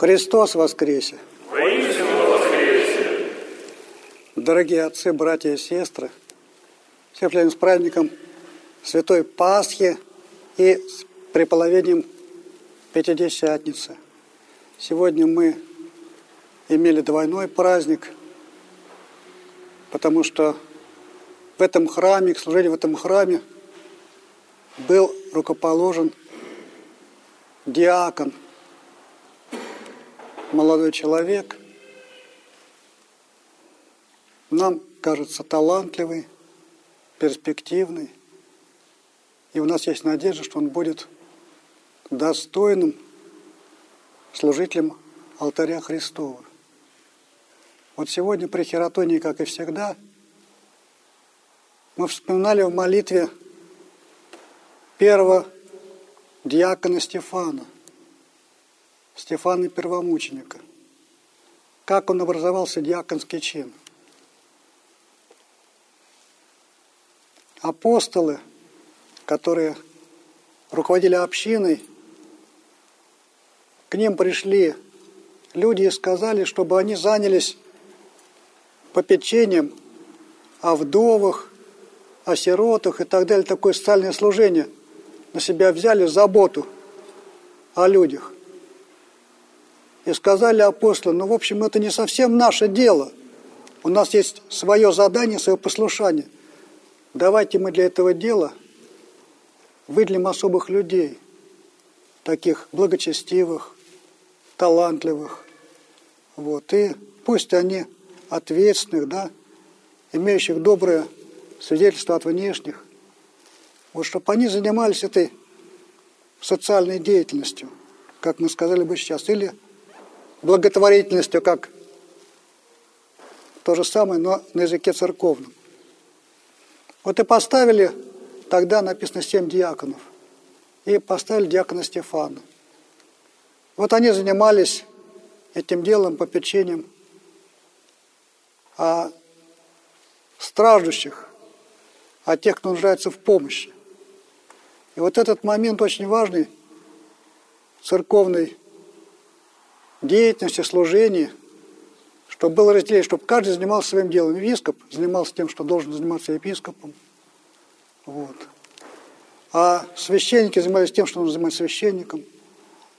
Христос воскресе! Воистину воскресе! Дорогие отцы, братья и сестры, всех с праздником Святой Пасхи и с преполовением Пятидесятницы. Сегодня мы имели двойной праздник, потому что в этом храме, к служению в этом храме был рукоположен диакон, молодой человек, нам кажется талантливый, перспективный, и у нас есть надежда, что он будет достойным служителем алтаря Христова. Вот сегодня при Хератонии, как и всегда, мы вспоминали в молитве первого диакона Стефана, Стефана Первомученика. Как он образовался диаконский чин. Апостолы, которые руководили общиной, к ним пришли люди и сказали, чтобы они занялись попечением о вдовах, о сиротах и так далее, такое социальное служение. На себя взяли заботу о людях. И сказали апостолы, ну, в общем, это не совсем наше дело. У нас есть свое задание, свое послушание. Давайте мы для этого дела выделим особых людей, таких благочестивых, талантливых. Вот. И пусть они ответственных, да, имеющих доброе свидетельство от внешних, вот чтобы они занимались этой социальной деятельностью, как мы сказали бы сейчас, или благотворительностью, как то же самое, но на языке церковном. Вот и поставили, тогда написано семь диаконов, и поставили диакона Стефана. Вот они занимались этим делом, попечением о страждущих, о тех, кто нуждается в помощи. И вот этот момент очень важный церковной деятельности, служении, чтобы было разделение, чтобы каждый занимался своим делом. Епископ занимался тем, что должен заниматься епископом. Вот. А священники занимались тем, что нужно заниматься священником.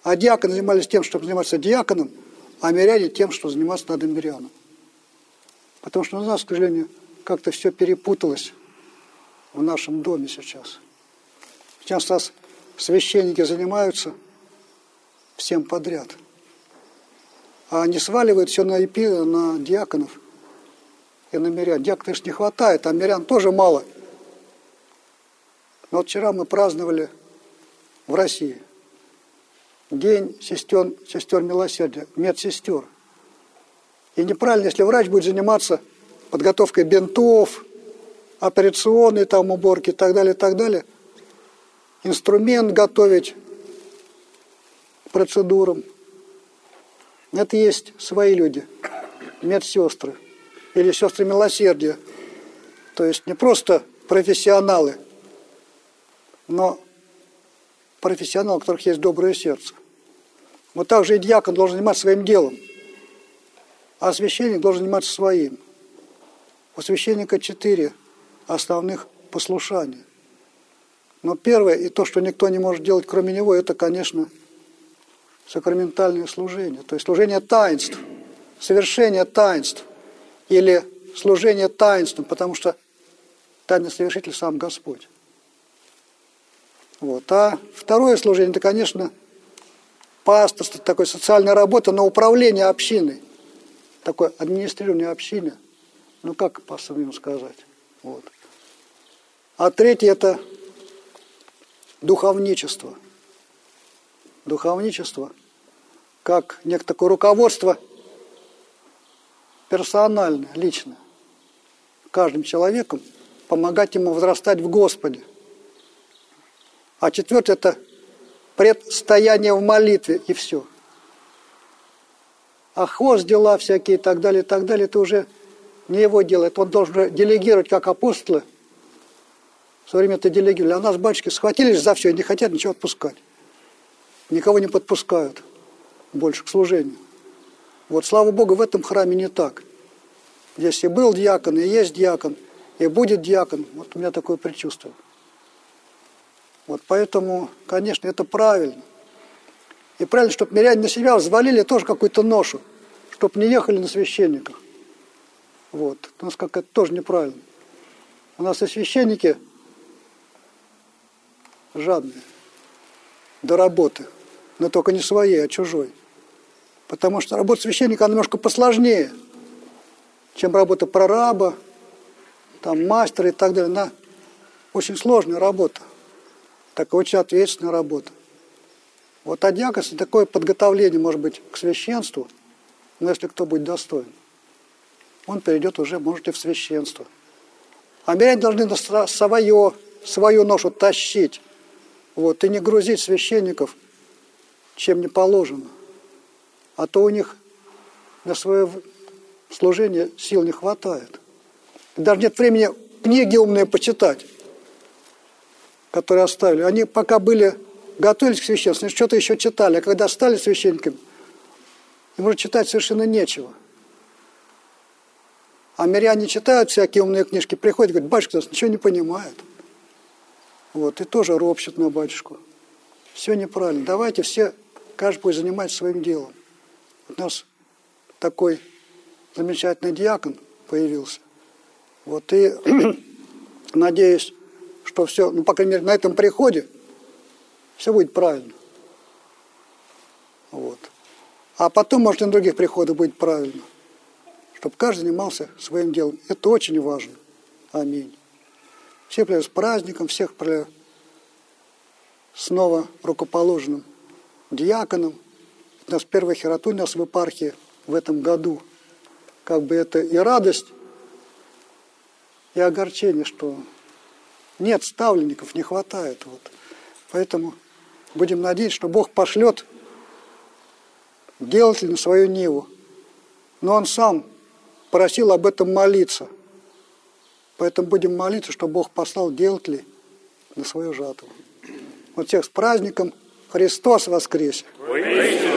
А диаконы занимались тем, чтобы заниматься диаконом, а миряне тем, что заниматься надо миряном. Потому что у нас, к сожалению, как-то все перепуталось в нашем доме сейчас. Сейчас у нас священники занимаются всем подряд. А они сваливают все на, эпи, на диаконов и на мирян. Диаконов не хватает, а мирян тоже мало. Но вот вчера мы праздновали в России день сестер, сестер милосердия, медсестер. И неправильно, если врач будет заниматься подготовкой бинтов, операционной там уборки и так далее, и так далее, инструмент готовить процедурам. Это есть свои люди, медсестры или сестры милосердия. То есть не просто профессионалы, но профессионалы, у которых есть доброе сердце. Вот так же и диакон должен заниматься своим делом, а священник должен заниматься своим. У священника четыре основных послушания. Но первое, и то, что никто не может делать кроме него, это, конечно, сакраментальное служение. То есть служение таинств, совершение таинств или служение таинством, потому что тайный совершитель сам Господь. Вот. А второе служение, это, конечно, пасторство, такой социальная работа, но управление общиной, такое администрирование общины, ну как по-своему сказать. Вот. А третье – это духовничество. Духовничество как некое такое руководство персональное, личное. Каждым человеком помогать ему возрастать в Господе. А четвертое – это предстояние в молитве, и все. А хвост дела всякие и так далее, и так далее, это уже не его дело. Это он должен делегировать, как апостолы. В свое время это делегировали. А нас, батюшки, схватились за все и не хотят ничего отпускать. Никого не подпускают. больше к служению. Вот, слава Богу, в этом храме не так. Здесь и был диакон, и есть диакон, и будет диакон. Вот у меня такое предчувствие. Вот поэтому, конечно, это правильно. И правильно, чтобы миряне на себя взвалили тоже какую-то ношу, чтобы не ехали на священниках. Вот. У нас как это тоже неправильно. У нас и священники жадные до работы, но только не своей, а чужой. Потому что работа священника, она немножко посложнее, чем работа прораба, там, мастера и так далее. Она очень сложная работа, такая очень ответственная работа. Вот а такое подготовление, может быть, к священству, но если кто будет достоин, он перейдет уже, может, и в священство. А миряне должны свое, свою ношу тащить, вот, и не грузить священников, чем не положено. А то у них на свое служение сил не хватает. даже нет времени книги умные почитать, которые оставили. Они пока были готовились к священству, что-то еще читали, а когда стали священниками, им уже читать совершенно нечего. А миряне читают всякие умные книжки, приходят, говорят, батюшка нас ничего не понимает. Вот, и тоже ропщут на батюшку. Все неправильно. Давайте все, каждый будет заниматься своим делом. У нас такой замечательный диакон появился. Вот, и надеюсь, что все, ну, по крайней мере, на этом приходе все будет правильно. Вот. А потом, может, и на других приходах будет правильно. Чтобы каждый занимался своим делом. Это очень важно. Аминь. Всех с праздником, всех снова рукоположенным диаконом. У нас первая хературь у нас в епархии в этом году. Как бы это и радость, и огорчение, что нет ставленников, не хватает. Вот. Поэтому Будем надеяться, что Бог пошлет делатель на свою Ниву. Но он сам просил об этом молиться. Поэтому будем молиться, что Бог послал делателей на свою жатву. Вот всех с праздником Христос воскресе! Воистину